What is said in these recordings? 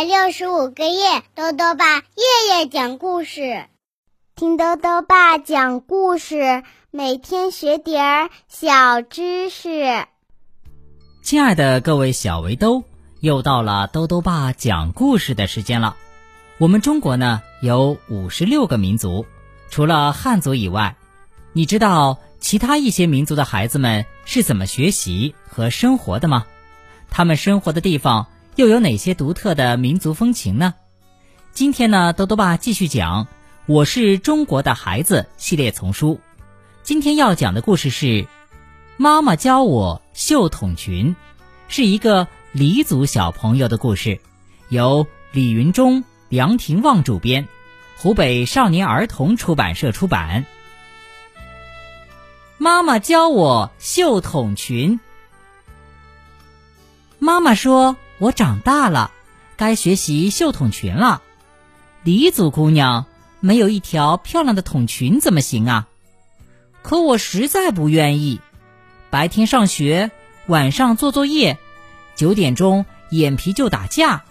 百六十五个夜，豆豆爸夜夜讲故事，听豆豆爸讲故事，每天学点儿小知识。亲爱的各位小围兜，又到了豆豆爸讲故事的时间了。我们中国呢有五十六个民族，除了汉族以外，你知道其他一些民族的孩子们是怎么学习和生活的吗？他们生活的地方又有哪些独特的民族风情呢？今天呢，豆豆爸继续讲《我是中国的孩子》系列丛书。今天要讲的故事是《妈妈教我绣筒裙》，是一个黎族小朋友的故事，由李云中、梁廷旺主编，湖北少年儿童出版社出版。妈妈教我绣筒裙。妈妈说：“我长大了，该学习绣筒裙了。黎族姑娘没有一条漂亮的筒裙怎么行啊？可我实在不愿意。白天上学，晚上做作业，九点钟眼皮就打架，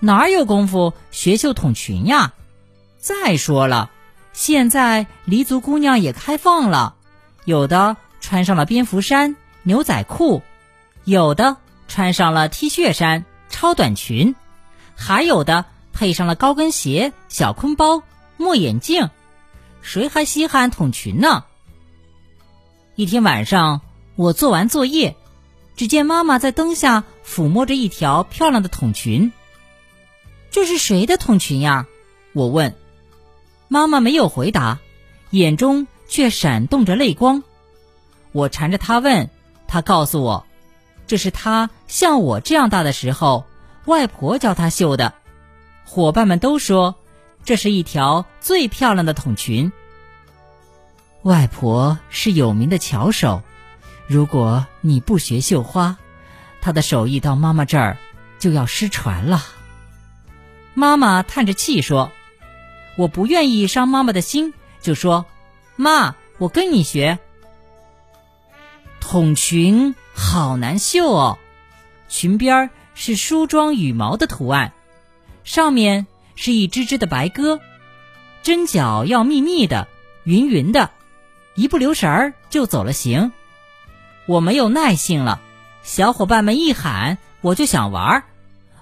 哪有功夫学绣筒裙呀？再说了，现在黎族姑娘也开放了，有的穿上了蝙蝠衫、牛仔裤，有的……”穿上了 T 恤衫、超短裙，还有的配上了高跟鞋、小坤包、墨眼镜，谁还稀罕筒裙呢？一天晚上，我做完作业，只见妈妈在灯下抚摸着一条漂亮的筒裙。这是谁的筒裙呀？我问。妈妈没有回答，眼中却闪动着泪光。我缠着她问，她告诉我。这是他像我这样大的时候，外婆教他绣的。伙伴们都说，这是一条最漂亮的筒裙。外婆是有名的巧手，如果你不学绣花，她的手艺到妈妈这儿就要失传了。妈妈叹着气说：“我不愿意伤妈妈的心，就说，妈，我跟你学筒裙。”好难绣哦，裙边是梳妆羽毛的图案，上面是一只只的白鸽，针脚要密密的、匀匀的，一不留神儿就走了形。我没有耐性了，小伙伴们一喊，我就想玩，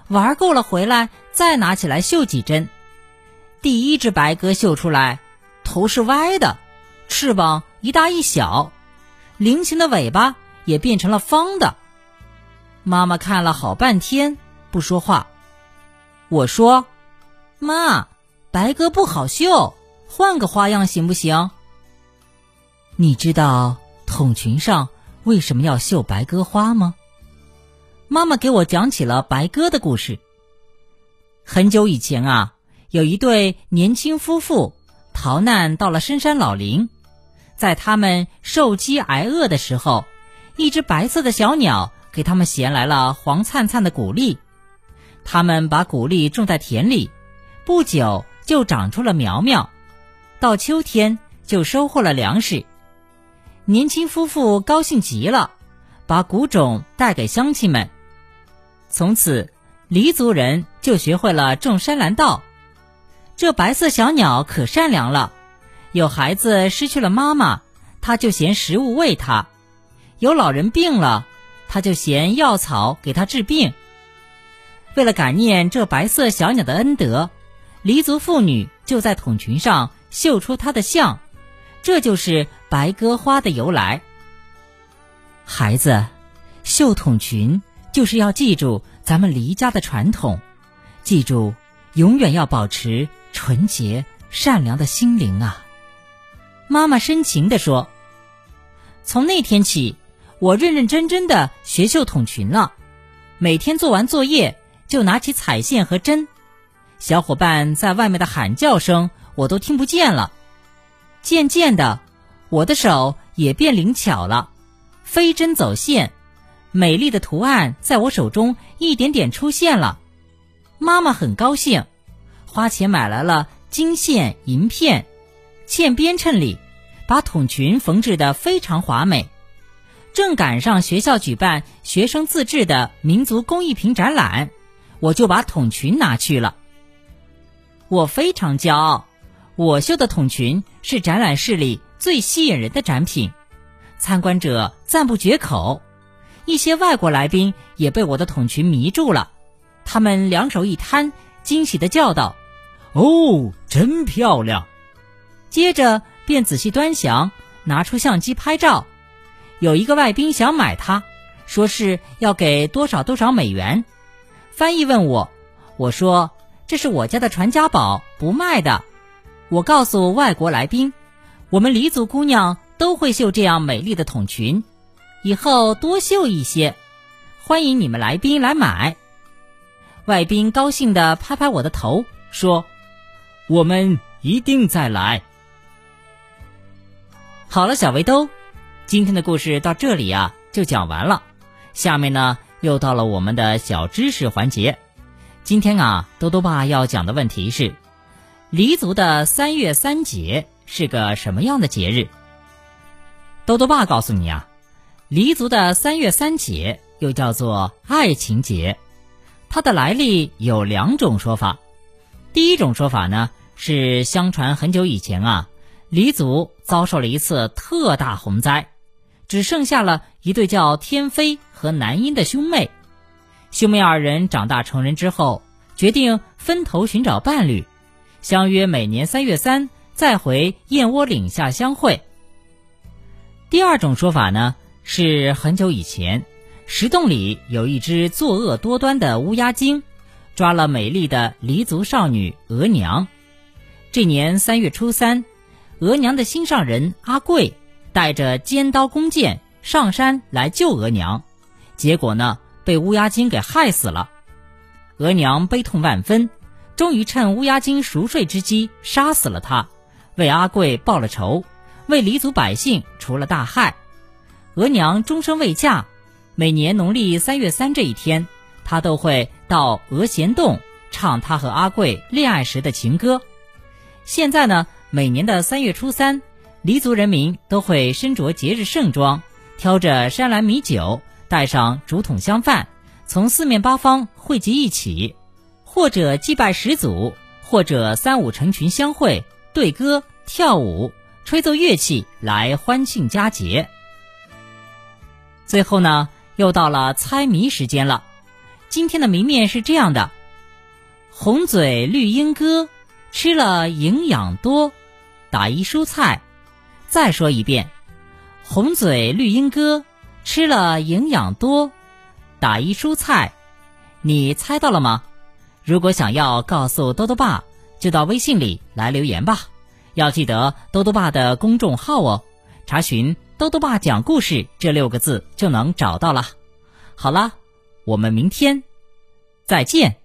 玩够了回来再拿起来绣几针。第一只白鸽绣出来，头是歪的，翅膀一大一小，菱形的尾巴。也变成了方的。妈妈看了好半天不说话。我说：“妈，白鸽不好绣，换个花样行不行？”你知道筒裙上为什么要绣白鸽花吗？妈妈给我讲起了白鸽的故事。很久以前啊，有一对年轻夫妇逃难到了深山老林，在他们受饥挨饿的时候。一只白色的小鸟给他们衔来了黄灿灿的谷粒，他们把谷粒种在田里，不久就长出了苗苗，到秋天就收获了粮食。年轻夫妇高兴极了，把谷种带给乡亲们。从此，黎族人就学会了种山兰稻。这白色小鸟可善良了，有孩子失去了妈妈，它就衔食物喂它。有老人病了，他就衔药草给他治病。为了感念这白色小鸟的恩德，黎族妇女就在筒裙上绣出它的像，这就是白鸽花的由来。孩子，绣筒裙就是要记住咱们黎家的传统，记住永远要保持纯洁善良的心灵啊！妈妈深情地说：“从那天起。”我认认真真的学绣筒裙了，每天做完作业就拿起彩线和针，小伙伴在外面的喊叫声我都听不见了。渐渐的，我的手也变灵巧了，飞针走线，美丽的图案在我手中一点点出现了。妈妈很高兴，花钱买来了金线银片，嵌边衬里，把筒裙缝制的非常华美。正赶上学校举办学生自制的民族工艺品展览，我就把筒裙拿去了。我非常骄傲，我绣的筒裙是展览室里最吸引人的展品，参观者赞不绝口。一些外国来宾也被我的筒裙迷住了，他们两手一摊，惊喜地叫道：“哦，真漂亮！”接着便仔细端详，拿出相机拍照。有一个外宾想买它，说是要给多少多少美元。翻译问我，我说这是我家的传家宝，不卖的。我告诉外国来宾，我们黎族姑娘都会绣这样美丽的筒裙。以后多绣一些，欢迎你们来宾来买。外宾高兴地拍拍我的头，说：“我们一定再来。”好了，小围兜，今天的故事到这里啊就讲完了。下面呢又到了我们的小知识环节。今天啊，多多爸要讲的问题是：黎族的三月三节是个什么样的节日？多多爸告诉你啊。黎族的三月三节又叫做爱情节，它的来历有两种说法。第一种说法呢是，相传很久以前啊，黎族遭受了一次特大洪灾，只剩下了一对叫天妃和南音的兄妹。兄妹二人长大成人之后，决定分头寻找伴侣，相约每年三月三再回燕窝岭下相会。第二种说法呢？是很久以前，石洞里有一只作恶多端的乌鸦精，抓了美丽的黎族少女额娘。这年三月初三，额娘的心上人阿贵带着尖刀弓箭上山来救额娘，结果呢被乌鸦精给害死了。额娘悲痛万分，终于趁乌鸦精熟睡之机杀死了他，为阿贵报了仇，为黎族百姓除了大害。额娘终生未嫁，每年农历三月三这一天，她都会到额贤洞唱她和阿贵恋爱时的情歌。现在呢，每年的三月初三，黎族人民都会身着节日盛装，挑着山兰米酒，带上竹筒香饭，从四面八方汇集一起，或者祭拜始祖，或者三五成群相会，对歌跳舞，吹奏乐器来欢庆佳节。最后呢，又到了猜谜时间了。今天的谜面是这样的：红嘴绿鹦哥，吃了营养多，打一蔬菜。再说一遍：红嘴绿鹦哥，吃了营养多，打一蔬菜。你猜到了吗？如果想要告诉多多爸，就到微信里来留言吧。要记得多多爸的公众号哦，查询。豆豆爸讲故事这六个字就能找到了。好了，我们明天再见。